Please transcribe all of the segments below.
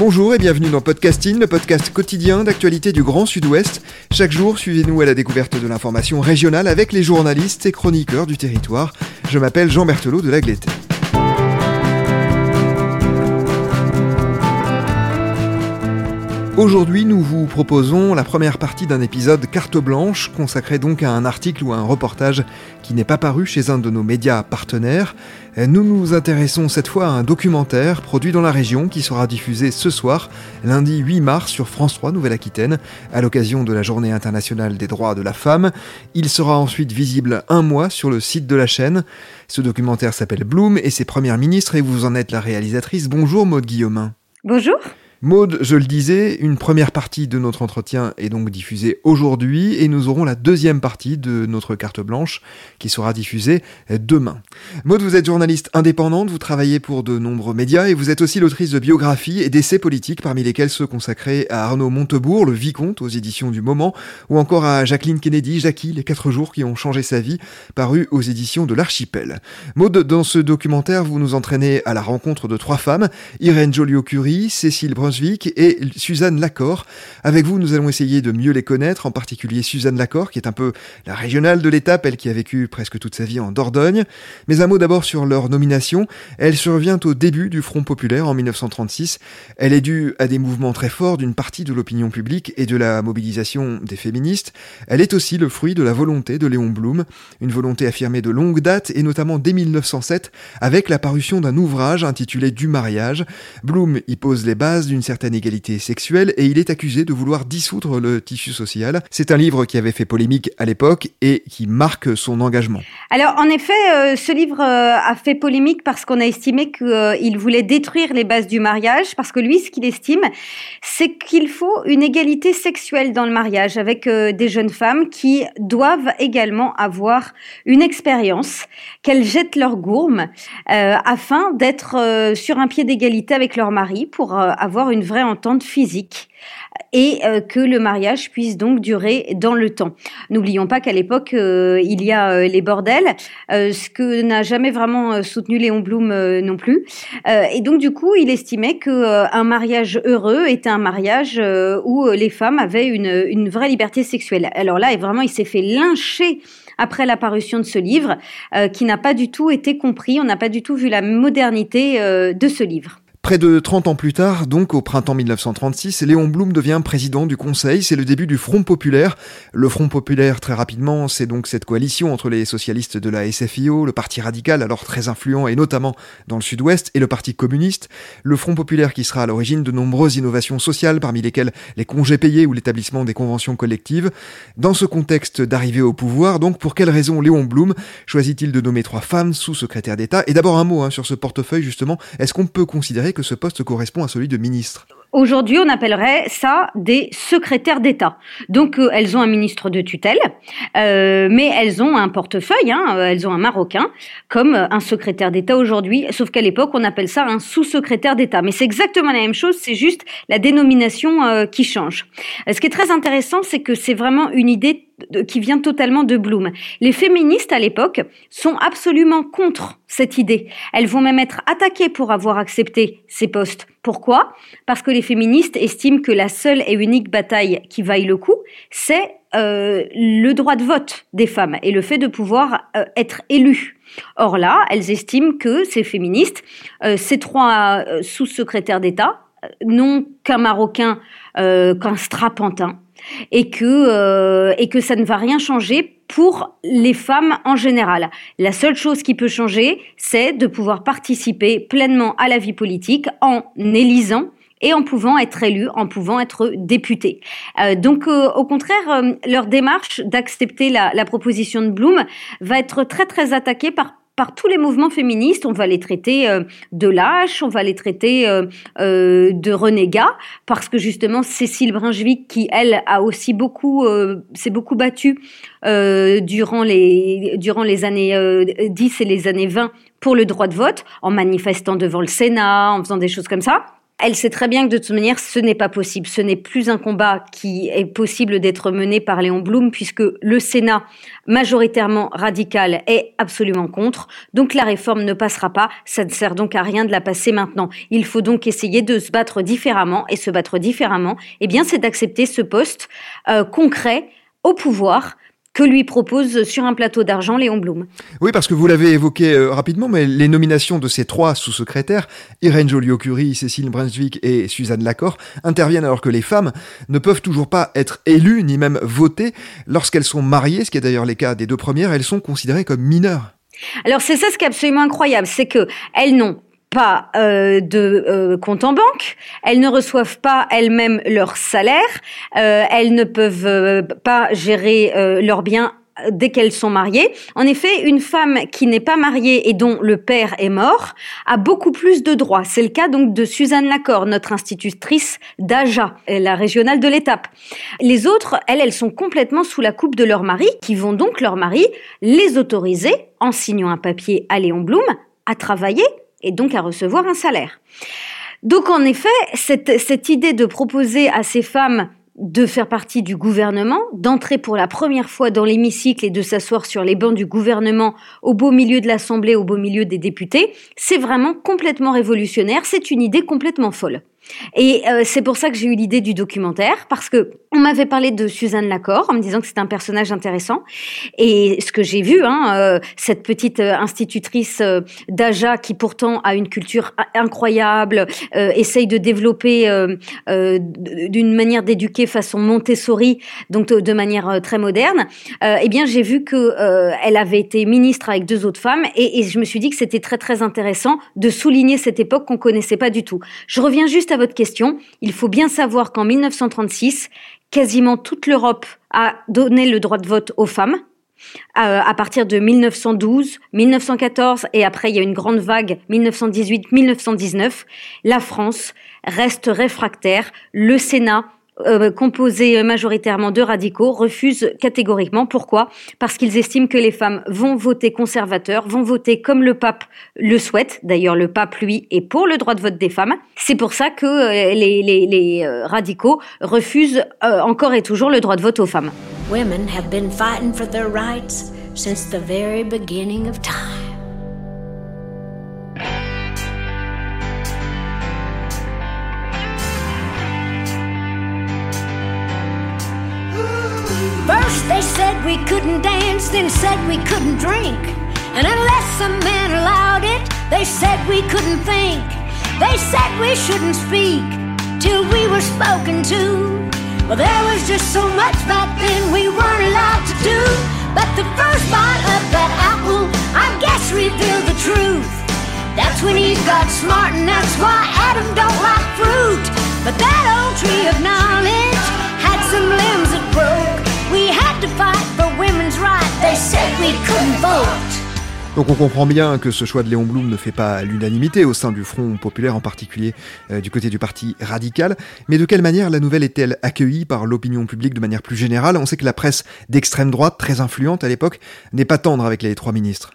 Bonjour et bienvenue dans Podcasting, le podcast quotidien d'actualité du Grand Sud-Ouest. Chaque jour, suivez-nous à la découverte de l'information régionale avec les journalistes et chroniqueurs du territoire. Je m'appelle Jean Berthelot de Lagleté. Aujourd'hui, nous vous proposons la première partie d'un épisode carte blanche, consacré donc à un article ou à un reportage qui n'est pas paru chez un de nos médias partenaires. Nous nous intéressons cette fois à un documentaire produit dans la région qui sera diffusé ce soir, lundi 8 mars, sur France 3 Nouvelle-Aquitaine, à l'occasion de la Journée internationale des droits de la femme. Il sera ensuite visible un mois sur le site de la chaîne. Ce documentaire s'appelle Bloom et ses premières ministres et vous en êtes la réalisatrice. Bonjour Maude Guillaumin. Bonjour. Maude, je le disais, une première partie de notre entretien est donc diffusée aujourd'hui et nous aurons la deuxième partie de notre carte blanche qui sera diffusée demain. Maude, vous êtes journaliste indépendante, vous travaillez pour de nombreux médias et vous êtes aussi l'autrice de biographies et d'essais politiques parmi lesquels ceux consacrés à Arnaud Montebourg, le vicomte aux éditions du Moment, ou encore à Jacqueline Kennedy, Jackie, les quatre jours qui ont changé sa vie, paru aux éditions de l'Archipel. Maude, dans ce documentaire, vous nous entraînez à la rencontre de trois femmes, Irène Joliot-Curie, Cécile et Suzanne Lacor. Avec vous, nous allons essayer de mieux les connaître, en particulier Suzanne Lacor, qui est un peu la régionale de l'étape, elle qui a vécu presque toute sa vie en Dordogne. Mais un mot d'abord sur leur nomination. Elle survient au début du Front Populaire en 1936. Elle est due à des mouvements très forts d'une partie de l'opinion publique et de la mobilisation des féministes. Elle est aussi le fruit de la volonté de Léon Blum, une volonté affirmée de longue date et notamment dès 1907 avec la parution d'un ouvrage intitulé Du mariage. Blum y pose les bases d'une certaine égalité sexuelle et il est accusé de vouloir dissoudre le tissu social. C'est un livre qui avait fait polémique à l'époque et qui marque son engagement. Alors en effet, euh, ce livre euh, a fait polémique parce qu'on a estimé qu'il euh, voulait détruire les bases du mariage, parce que lui, ce qu'il estime, c'est qu'il faut une égalité sexuelle dans le mariage avec des jeunes femmes qui doivent également avoir une expérience, qu'elles jettent leur gourme afin d'être sur un pied d'égalité avec leur mari pour avoir une vraie entente physique et euh, que le mariage puisse donc durer dans le temps. N'oublions pas qu'à l'époque, euh, il y a euh, les bordels, ce que n'a jamais vraiment soutenu Léon Blum non plus. et donc du coup, il estimait que un mariage heureux était un mariage où les femmes avaient une, vraie liberté sexuelle. Alors là, et vraiment, il s'est fait lyncher après l'apparition de ce livre, qui n'a pas du tout été compris. On n'a pas du tout vu la modernité de ce livre. Près de 30 ans plus tard, donc au printemps 1936, Léon Blum devient président du Conseil. C'est le début du Front Populaire. Le Front Populaire, très rapidement, c'est donc cette coalition entre les socialistes de la SFIO, le Parti radical, alors très influent et notamment dans le Sud-Ouest, et le Parti communiste. Le Front Populaire qui sera à l'origine de nombreuses innovations sociales, parmi lesquelles les congés payés ou l'établissement des conventions collectives. Dans ce contexte d'arrivée au pouvoir, donc, pour quelles raisons Léon Blum choisit-il de nommer trois femmes sous-secrétaires d'État? Et d'abord un mot hein, sur ce portefeuille, justement. Est-ce qu'on peut considérer que ce poste correspond à celui de ministre Aujourd'hui, on appellerait ça des secrétaires d'État. Donc, euh, elles ont un ministre de tutelle, euh, mais elles ont un portefeuille, hein, euh, elles ont un marocain, comme un secrétaire d'État aujourd'hui, sauf qu'à l'époque, on appelle ça un sous-secrétaire d'État. Mais c'est exactement la même chose, c'est juste la dénomination qui change. Ce qui est très intéressant, c'est que c'est vraiment une idée qui vient totalement de Bloom. Les féministes à l'époque sont absolument contre cette idée. Elles vont même être attaquées pour avoir accepté ces postes. Pourquoi? Parce que les féministes estiment que la seule et unique bataille qui vaille le coup, c'est euh, le droit de vote des femmes et le fait de pouvoir euh, être élues. Or là, elles estiment que ces féministes, euh, ces trois sous-secrétaires d'État, n'ont qu'un Marocain, qu'un strapantin, et que, et que ça ne va rien changer pour les femmes en général. La seule chose qui peut changer, c'est de pouvoir participer pleinement à la vie politique en élisant et en pouvant être élus, en pouvant être députés. Euh, donc, euh, au contraire, leur démarche d'accepter la, la, proposition de Bloom va être très très attaquée par par tous les mouvements féministes. On va les traiter euh, de lâches, on va les traiter euh, euh, de renégats, parce que justement Cécile Brunswick, qui elle a aussi beaucoup, s'est beaucoup battue durant les durant les années 10 et les années 20 pour le droit de vote, en manifestant devant le Sénat, en faisant des choses comme ça elle sait très bien que de toute manière, ce n'est pas possible. Ce n'est plus un combat qui est possible d'être mené par Léon Blum, puisque le Sénat, majoritairement radical, est absolument contre. Donc la réforme ne passera pas. Ça ne sert donc à rien de la passer maintenant. Il faut donc essayer de se battre différemment. Et se battre différemment, eh bien, c'est d'accepter ce poste euh, concret au pouvoir que lui propose sur un plateau d'argent Léon Blum. Oui, parce que vous l'avez évoqué euh, rapidement, mais les nominations de ces trois sous-secrétaires, Irène Joliot-Curie, Cécile Brunswick et Suzanne Lacor, interviennent alors que les femmes ne peuvent toujours pas être élues ni même votées. Lorsqu'elles sont mariées, ce qui est d'ailleurs les cas des deux premières, elles sont considérées comme mineures. Alors c'est ça ce qui est absolument incroyable, c'est que elles n'ont pas euh, de euh, compte en banque, elles ne reçoivent pas elles-mêmes leur salaire, euh, elles ne peuvent euh, pas gérer euh, leurs biens dès qu'elles sont mariées. En effet, une femme qui n'est pas mariée et dont le père est mort a beaucoup plus de droits. C'est le cas donc de Suzanne Lacor, notre institutrice d'AJA, la régionale de l'étape. Les autres, elles, elles sont complètement sous la coupe de leur mari, qui vont donc leur mari les autoriser, en signant un papier à Léon Blum, à travailler et donc à recevoir un salaire. Donc en effet, cette, cette idée de proposer à ces femmes de faire partie du gouvernement, d'entrer pour la première fois dans l'hémicycle et de s'asseoir sur les bancs du gouvernement au beau milieu de l'Assemblée, au beau milieu des députés, c'est vraiment complètement révolutionnaire, c'est une idée complètement folle. Et euh, c'est pour ça que j'ai eu l'idée du documentaire, parce que on m'avait parlé de Suzanne Lacor en me disant que c'était un personnage intéressant. Et ce que j'ai vu, hein, euh, cette petite euh, institutrice d'Aja qui pourtant a une culture incroyable, essaye de développer d'une manière d'éduquer façon Montessori, donc de, manière très moderne. eh bien, j'ai vu que elle avait été ministre avec deux autres femmes, et, et je me suis dit que c'était très très intéressant de souligner cette époque qu'on connaissait pas du tout. Je reviens juste à votre question, il faut bien savoir qu'en 1936, quasiment toute l'Europe a donné le droit de vote aux femmes. Euh, à partir de 1912, 1914 et après il y a une grande vague 1918-1919, la France reste réfractaire. Le Sénat euh, composé majoritairement de radicaux, refusent catégoriquement. Pourquoi? Parce qu'ils estiment que les femmes vont voter conservateur, vont voter comme le pape le souhaite. D'ailleurs, le pape, lui, est pour le droit de vote des femmes. C'est pour ça que euh, les, euh, radicaux refusent encore et toujours le droit de vote aux femmes. Women have been fighting for their rights since the very beginning of time. Couldn't dance, then said we couldn't drink. And unless a man allowed it, they said we couldn't think. They said we shouldn't speak till we were spoken to. Well, there was just so much back then we weren't allowed to do. But the first bite of that apple, I guess, revealed the truth. That's when he got smart, and that's why Adam don't like fruit. But that old tree of knowledge had some limbs that broke. Donc on comprend bien que ce choix de Léon Blum ne fait pas l'unanimité au sein du Front populaire, en particulier euh, du côté du parti radical. Mais de quelle manière la nouvelle est-elle accueillie par l'opinion publique de manière plus générale? On sait que la presse d'extrême droite, très influente à l'époque, n'est pas tendre avec les trois ministres.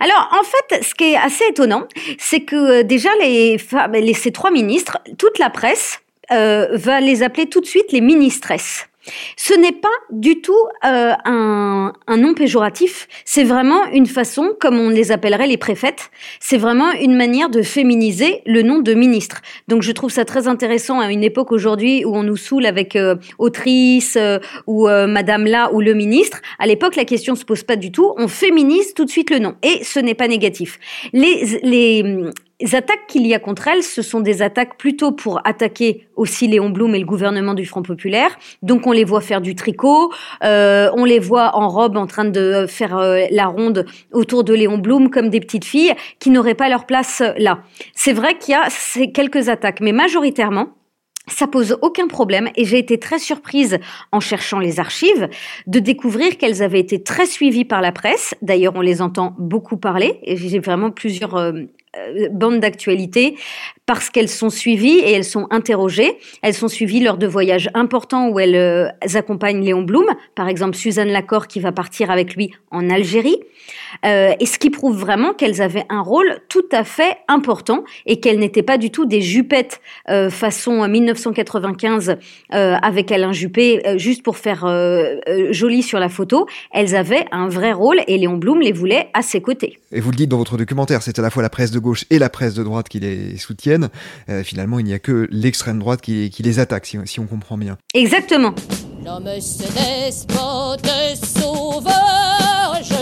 Alors, en fait, ce qui est assez étonnant, c'est que euh, déjà, les, les, ces trois ministres, toute la presse euh, va les appeler tout de suite les ministresses. Ce n'est pas du tout euh, un, un, nom péjoratif, c'est vraiment une façon, comme on les appellerait les préfètes, c'est vraiment une manière de féminiser le nom de ministre. Donc je trouve ça très intéressant à une époque aujourd'hui où on nous saoule avec euh, autrice euh, ou madame là ou le ministre. À l'époque, la question se pose pas du tout, on féminise tout de suite le nom et ce n'est pas négatif. Les, les attaques qu'il y a contre elle, ce sont des attaques plutôt pour attaquer aussi Léon Blum et le gouvernement du Front Populaire. Donc on les voit faire du tricot, euh, on les voit en robe en train de faire euh, la ronde autour de Léon Blum comme des petites filles qui n'auraient pas leur place là. C'est vrai qu'il y a ces quelques attaques, mais majoritairement, ça pose aucun problème et j'ai été très surprise en cherchant les archives de découvrir qu'elles avaient été très suivies par la presse. D'ailleurs, on les entend beaucoup parler et j'ai vraiment plusieurs euh, euh, bandes d'actualité parce qu'elles sont suivies et elles sont interrogées. Elles sont suivies lors de voyages importants où elles, euh, accompagnent Léon Blum, par exemple Suzanne Lacor qui va partir avec lui en Algérie. Euh, et ce qui prouve vraiment qu'elles avaient un rôle tout à fait important et qu'elles n'étaient pas du tout des jupettes euh, façon 1995 euh, avec Alain Juppé euh, juste pour faire euh, joli sur la photo. Elles avaient un vrai rôle et Léon Blum les voulait à ses côtés. Et vous le dites dans votre documentaire, c'est à la fois la presse de gauche et la presse de droite qui les soutiennent. finalement, il n'y a que l'extrême droite qui, qui, les attaque, si, si on comprend bien. Exactement. L'homme se despote sauvage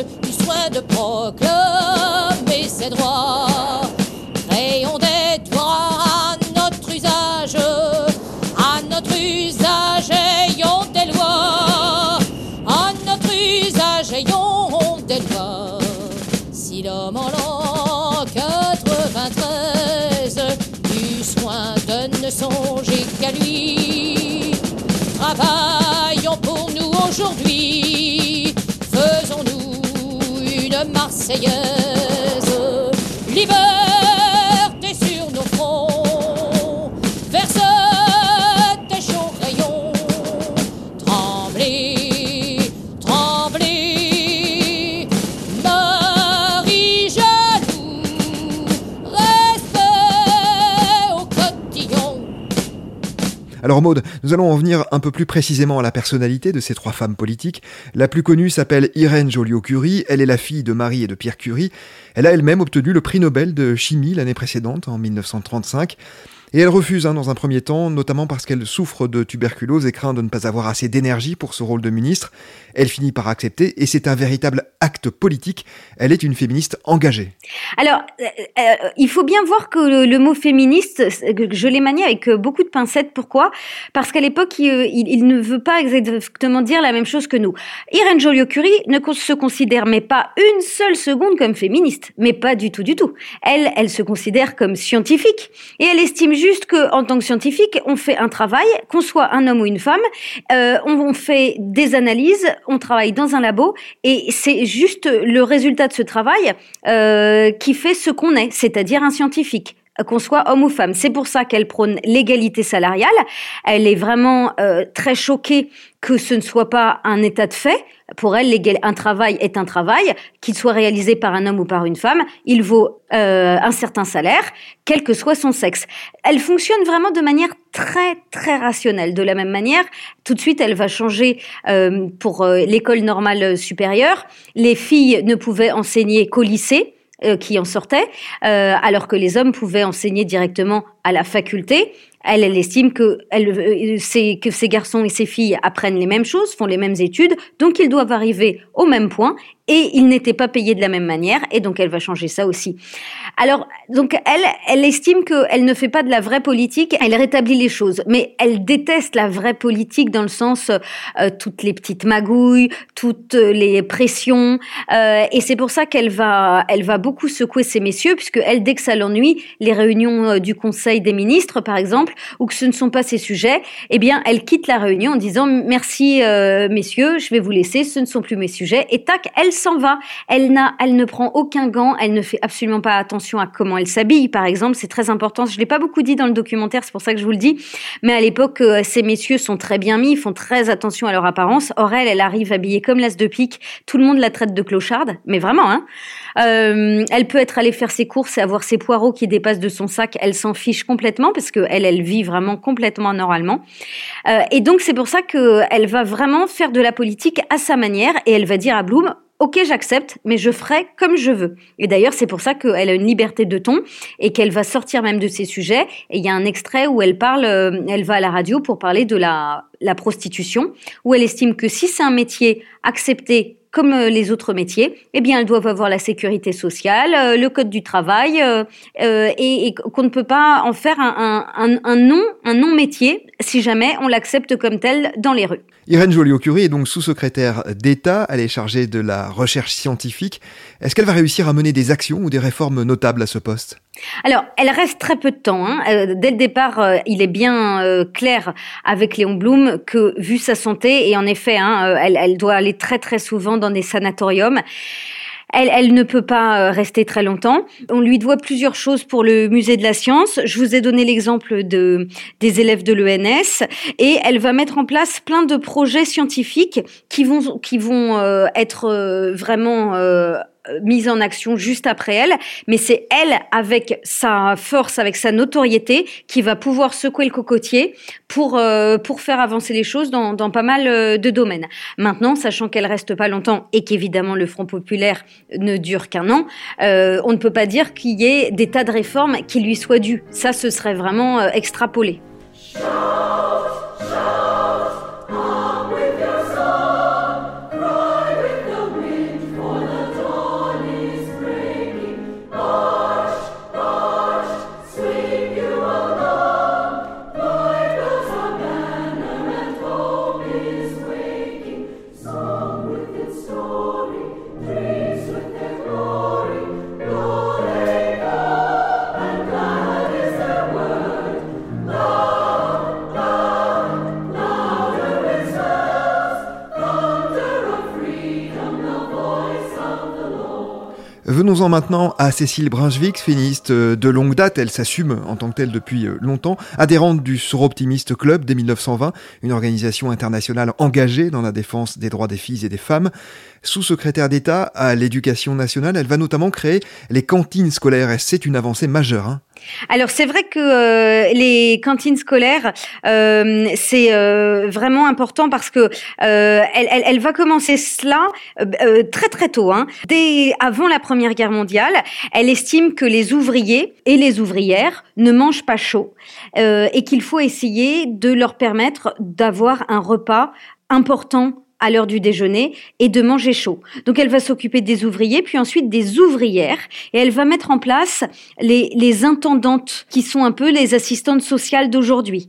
soin de proclamer ses droits. Lui, travaillons pour nous aujourd'hui, faisons-nous Marseillaise. Alors Maude, nous allons en venir un peu plus précisément à la personnalité de ces trois femmes politiques. La plus connue s'appelle Irène Joliot-Curie, elle est la fille de Marie et de Pierre Curie. Elle a elle-même obtenu le prix Nobel de chimie l'année précédente, en 1935. Et elle refuse hein, dans un premier temps, notamment parce qu'elle souffre de tuberculose et craint de ne pas avoir assez d'énergie pour ce rôle de ministre. Elle finit par accepter et c'est un véritable acte politique. Elle est une féministe engagée. Alors, euh, euh, il faut bien voir que le, mot féministe, je l'ai manié avec euh, beaucoup de pincettes. Pourquoi? Parce qu'à l'époque, il, ne veut pas exactement dire la même chose que nous. Irène Joliot-Curie ne se considère mais pas une seule seconde comme féministe, mais pas du tout, du tout. Elle, elle se considère comme scientifique et elle estime juste que en tant que scientifique, on fait un travail, qu'on soit un homme ou une femme, euh, on, on fait des analyses, on travaille dans un labo et c'est juste le résultat de ce travail euh, qui fait ce qu'on est, c'est-à-dire un scientifique qu'on soit homme ou femme. C'est pour ça qu'elle prône l'égalité salariale. Elle est vraiment euh, très choquée que ce ne soit pas un état de fait. Pour elle, un travail est un travail, qu'il soit réalisé par un homme ou par une femme, il vaut euh, un certain salaire, quel que soit son sexe. Elle fonctionne vraiment de manière très très rationnelle. De la même manière, tout de suite, elle va changer euh, pour euh, l'école normale supérieure. Les filles ne pouvaient enseigner qu'au lycée qui en sortaient, euh, alors que les hommes pouvaient enseigner directement à la faculté. Elle, estime que, elle, euh, que ces garçons et ces filles apprennent les mêmes choses, font les mêmes études, donc ils doivent arriver au même point et ils n'étaient pas payés de la même manière et donc elle va changer ça aussi. Alors donc elle, elle estime qu'elle ne fait pas de la vraie politique, elle rétablit les choses, mais elle déteste la vraie politique dans le sens euh, toutes les petites magouilles, toutes les pressions euh, et c'est pour ça qu'elle va, elle va beaucoup secouer ces messieurs puisque elle dès que ça l'ennuie, les réunions euh, du Conseil des ministres par exemple ou que ce ne sont pas ses sujets, eh bien elle quitte la réunion en disant merci euh, messieurs, je vais vous laisser, ce ne sont plus mes sujets et tac elle s'en va. Elle n'a, elle ne prend aucun gant. Elle ne fait absolument pas attention à comment elle s'habille, par exemple. C'est très important. Je l'ai pas beaucoup dit dans le documentaire, c'est pour ça que je vous le dis. Mais à l'époque, euh, ces messieurs sont très bien mis, ils font très attention à leur apparence. Or elle, elle arrive habillée comme l'as de pique. Tout le monde la traite de clocharde, mais vraiment. Hein euh, elle peut être allée faire ses courses et avoir ses poireaux qui dépassent de son sac. Elle s'en fiche complètement parce que elle, vit vraiment complètement normalement. Euh, et donc c'est pour ça que elle va vraiment faire de la politique à sa manière et elle va dire à Bloom ok, j'accepte, mais je ferai comme je veux. Et d'ailleurs, c'est pour ça qu'elle a une liberté de ton et qu'elle va sortir même de ses sujets. Et il y a un extrait où elle parle, euh, elle va à la radio pour parler de la, la prostitution, où elle estime que si c'est un métier accepté comme euh, les autres métiers, eh bien, elles doivent avoir la sécurité sociale, euh, le code du travail, euh, et, qu'on ne peut pas en faire un, un, un, un non métier si jamais on l'accepte comme tel dans les rues. Irène Joliot-Curie est donc sous-secrétaire d'État. Elle est chargée de la recherche scientifique. Est-ce qu'elle va réussir à mener des actions ou des réformes notables à ce poste? Alors, elle reste très peu de temps. hein. Euh, dès le départ, euh, il est bien euh, clair avec Léon Blum que, vu sa santé, et en effet, hein, elle, elle doit aller très très souvent dans des sanatoriums. Elle, elle ne peut pas euh, rester très longtemps. On lui doit plusieurs choses pour le musée de la science. Je vous ai donné l'exemple de, des élèves de l'ENS et elle va mettre en place plein de projets scientifiques qui vont, qui vont euh, être euh, vraiment euh, mise en action juste après elle, mais c'est elle, avec sa force, avec sa notoriété, qui va pouvoir secouer le cocotier pour, euh, pour faire avancer les choses dans, pas mal euh, de domaines. Maintenant, sachant qu'elle reste pas longtemps et qu'évidemment le Front populaire ne dure qu'un an, euh, on ne peut pas dire qu'il y ait des tas de réformes qui lui soient dues. Ça, ce serait vraiment euh, extrapolé. Venons-en maintenant à Cécile Brunswick, féministe euh, de longue date. Elle s'assume en tant que telle depuis euh, longtemps, adhérente du Soroptimiste Club dès 1920, une organisation internationale engagée dans la défense des droits des filles et des femmes. Sous-secrétaire d'État à l'éducation nationale, elle va notamment créer les cantines scolaires c'est une avancée majeure. hein. Alors c'est vrai que euh, les cantines scolaires euh, c'est euh, vraiment important parce que euh, elle, elle, elle va commencer cela euh, euh, très très tôt. Hein. Dès avant la Première Guerre mondiale, elle estime que les ouvriers et les ouvrières ne mangent pas chaud et qu'il faut essayer de leur permettre d'avoir un repas important à l'heure du déjeuner et de manger chaud. Donc elle va s'occuper des ouvriers, puis ensuite des ouvrières, et elle va mettre en place les, les intendantes, qui sont un peu les assistantes sociales d'aujourd'hui,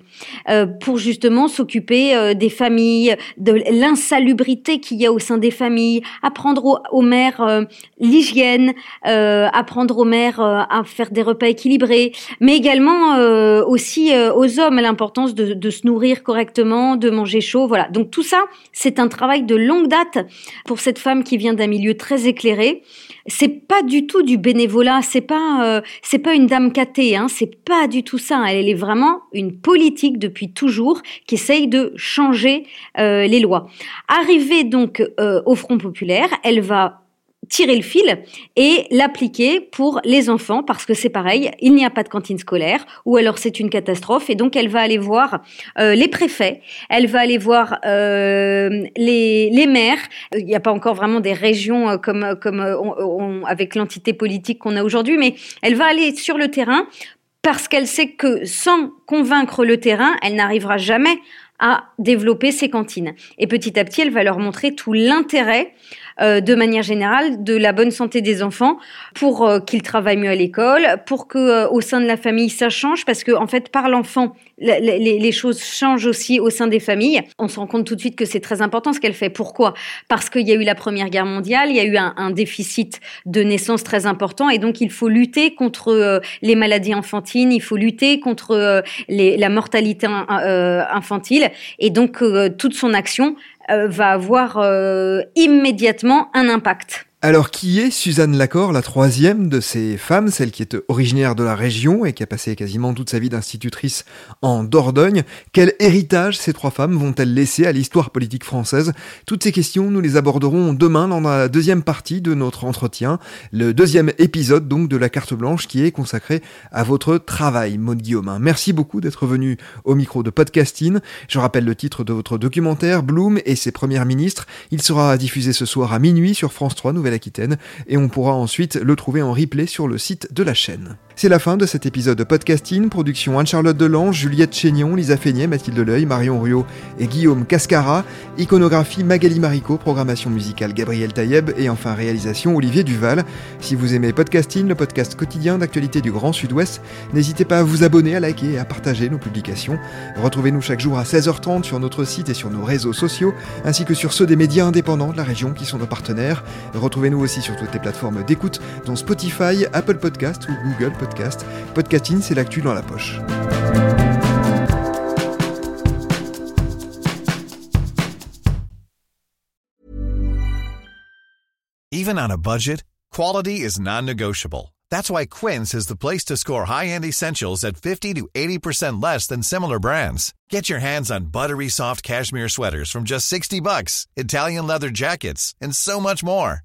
euh, pour justement s'occuper euh, des familles, de l'insalubrité qu'il y a au sein des familles, apprendre aux, mères euh, l'hygiène, euh, apprendre aux mères à faire des repas équilibrés, mais également aussi aux hommes l'importance de, se nourrir correctement, de manger chaud, voilà. Donc tout ça, c'est un travail de longue date pour cette femme qui vient d'un milieu très éclairé. C'est pas du tout du bénévolat, c'est pas c'est pas une dame catée, hein, c'est pas du tout ça. Elle est vraiment une politique depuis toujours qui essaye de changer euh, les lois. Arrivée donc euh, au Front populaire, elle va tirer le fil et l'appliquer pour les enfants parce que c'est pareil, il n'y a pas de cantine scolaire ou alors c'est une catastrophe et donc elle va aller voir euh, les préfets, elle va aller voir les, maires, il n'y a pas encore vraiment des régions comme, avec l'entité politique qu'on a aujourd'hui, mais elle va aller sur le terrain parce qu'elle sait que sans convaincre le terrain, elle n'arrivera jamais à développer ses cantines. Et petit à petit, elle va leur montrer tout l'intérêt euh, de manière générale de la bonne santé des enfants pour euh, qu'ils travaillent mieux à l'école, pour que euh, au sein de la famille ça change parce que en fait par l'enfant les, choses changent aussi au sein des familles. On se rend compte tout de suite que c'est très important ce qu'elle fait. Pourquoi? Parce qu'il y a eu la Première Guerre mondiale, il y a eu un, déficit de naissance très important et donc il faut lutter contre euh, les maladies enfantines, il faut lutter contre euh, la mortalité euh, infantile et donc toute son action va avoir immédiatement un impact. Alors, qui est Suzanne Lacor, la troisième de ces femmes, celle qui est originaire de la région et qui a passé quasiment toute sa vie d'institutrice en Dordogne? Quel héritage ces trois femmes vont-elles laisser à l'histoire politique française? Toutes ces questions, nous les aborderons demain dans la deuxième partie de notre entretien, le deuxième épisode donc de la carte blanche qui est consacré à votre travail, Maud Guillaumin. Merci beaucoup d'être venu au micro de Podcasting. Je rappelle le titre de votre documentaire, Bloom et ses premières ministres. Il sera diffusé ce soir à minuit sur France 3 Et on pourra ensuite le trouver en replay sur le site de la chaîne. C'est la fin de cet épisode de podcasting, production Anne-Charlotte Delange, Juliette Chénion, Lisa Feignet, Mathilde Leuil, Marion Ruot et Guillaume Cascara, iconographie Magali Marico, programmation musicale Gabriel Taïeb et enfin réalisation Olivier Duval. Si vous aimez podcasting, le podcast quotidien d'actualité du Grand Sud-Ouest, n'hésitez pas à vous abonner, à liker et à partager nos publications. Retrouvez-nous chaque jour à 16h30 sur notre site et sur nos réseaux sociaux, ainsi que sur ceux des médias indépendants de la région qui sont nos partenaires. Retrouvez-nous aussi sur toutes les plateformes d'écoute, dont Spotify, Apple Podcast ou Google Podcast. Podcasting, c'est l'actu dans la poche. Even on a budget, quality is non-negotiable. That's why Quince is the place to score high-end essentials at 50 to 80% less than similar brands. Get your hands on buttery soft cashmere sweaters from just 60 bucks, Italian leather jackets, and so much more.